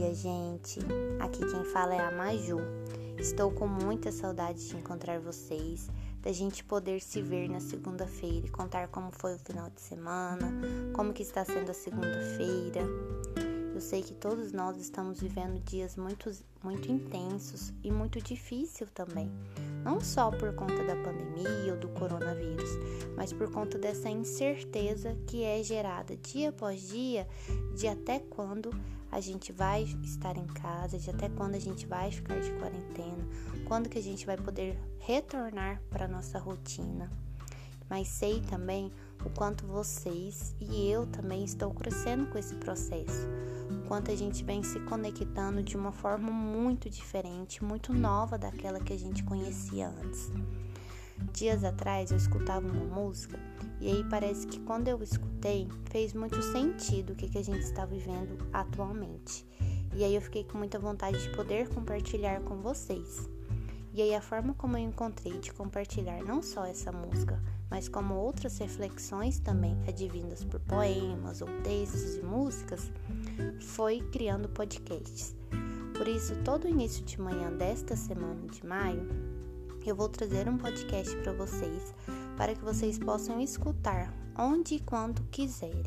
dia, gente. Aqui quem fala é a Maju. Estou com muita saudade de encontrar vocês, da gente poder se ver na segunda-feira e contar como foi o final de semana, como que está sendo a segunda-feira. Eu sei que todos nós estamos vivendo dias muito, muito intensos e muito difíceis também. Não só por conta da pandemia ou do coronavírus, mas por conta dessa incerteza que é gerada dia após dia de até quando a gente vai estar em casa, de até quando a gente vai ficar de quarentena, quando que a gente vai poder retornar para nossa rotina. Mas sei também o quanto vocês e eu também estou crescendo com esse processo, o quanto a gente vem se conectando de uma forma muito diferente, muito nova daquela que a gente conhecia antes. Dias atrás eu escutava uma música e aí parece que quando eu escutei fez muito sentido o que, que a gente está vivendo atualmente. E aí eu fiquei com muita vontade de poder compartilhar com vocês. E aí a forma como eu encontrei de compartilhar não só essa música, mas como outras reflexões também advindas por poemas ou textos e músicas, foi criando podcasts. Por isso, todo início de manhã desta semana de maio, eu vou trazer um podcast para vocês, para que vocês possam escutar onde e quando quiserem,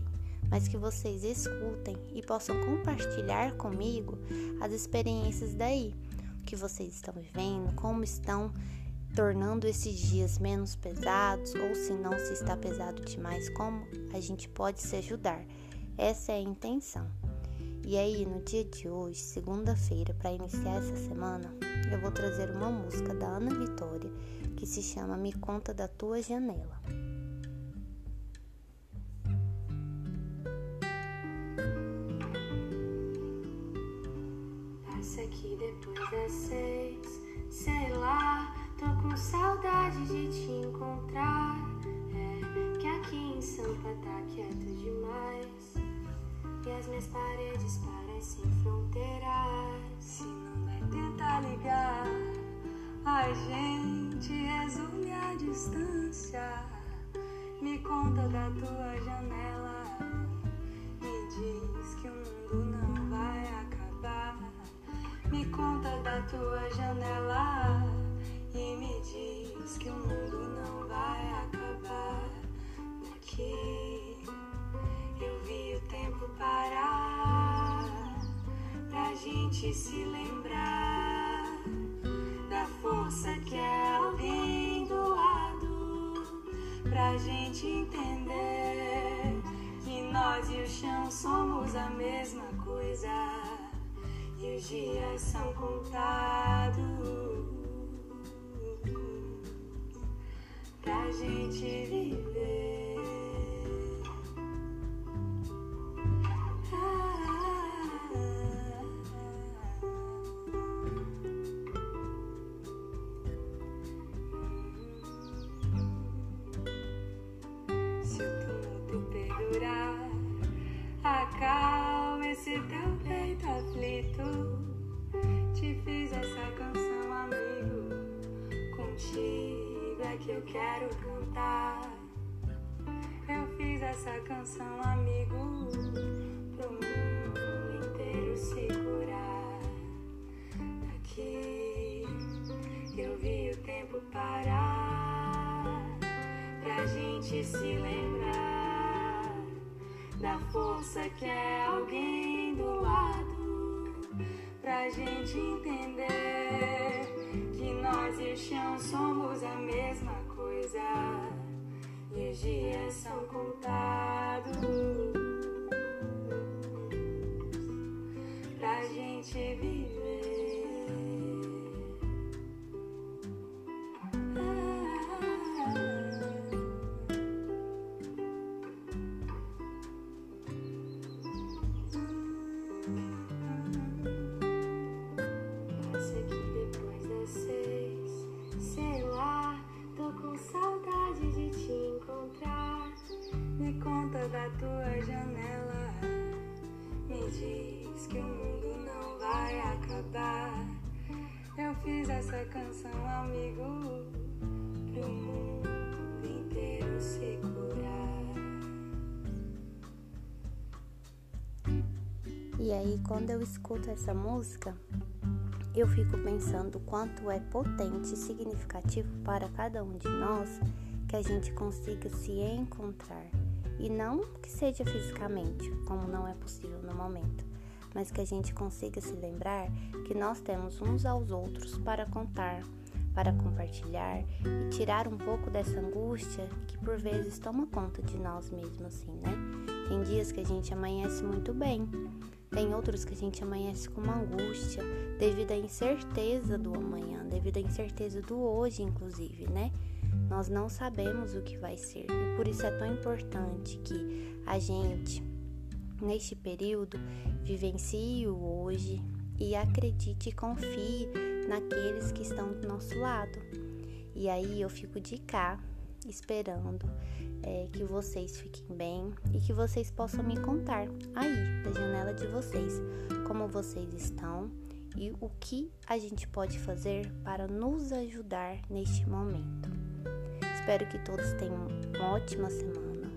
mas que vocês escutem e possam compartilhar comigo as experiências daí, o que vocês estão vivendo, como estão tornando esses dias menos pesados, ou se não se está pesado demais, como a gente pode se ajudar. Essa é a intenção. E aí, no dia de hoje, segunda-feira, para iniciar essa semana, eu vou trazer uma música da Ana Vitória que se chama Me Conta da Tua Janela. Passa aqui depois das seis, sei lá, as minhas paredes parecem fronteiras. Se não vai tentar ligar, a gente resume a distância. Me conta da tua janela, me diz que o mundo não vai acabar. Me conta da tua janela e me diz que o mundo não vai acabar daqui. Gente se lembrar da força que é alguém do lado, pra gente entender que nós e o chão somos a mesma coisa e os dias são contados pra gente viver. Eu quero cantar. Eu fiz essa canção, amigo, pro mundo inteiro se curar. Aqui eu vi o tempo parar pra gente se lembrar da força que é alguém do lado, pra gente entender que nós e o chão somos a mesma são contados canção, amigo, pro mundo inteiro se curar. E aí, quando eu escuto essa música, eu fico pensando quanto é potente e significativo para cada um de nós que a gente consiga se encontrar. E não que seja fisicamente, como não é possível no momento, mas que a gente consiga se lembrar que nós temos uns aos outros para contar, para compartilhar e tirar um pouco dessa angústia que por vezes toma conta de nós mesmos, assim, né? Tem dias que a gente amanhece muito bem, tem outros que a gente amanhece com uma angústia devido à incerteza do amanhã, devido à incerteza do hoje, inclusive, né? Nós não sabemos o que vai ser e por isso é tão importante que a gente, neste período, vivencie o hoje e acredite e confie naqueles que estão do nosso lado. E aí eu fico de cá esperando é, que vocês fiquem bem e que vocês possam me contar aí, da janela de vocês, como vocês estão e o que a gente pode fazer para nos ajudar neste momento. Espero que todos tenham uma ótima semana,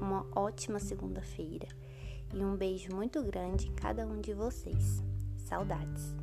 uma ótima segunda-feira e um beijo muito grande em cada um de vocês. Saudades!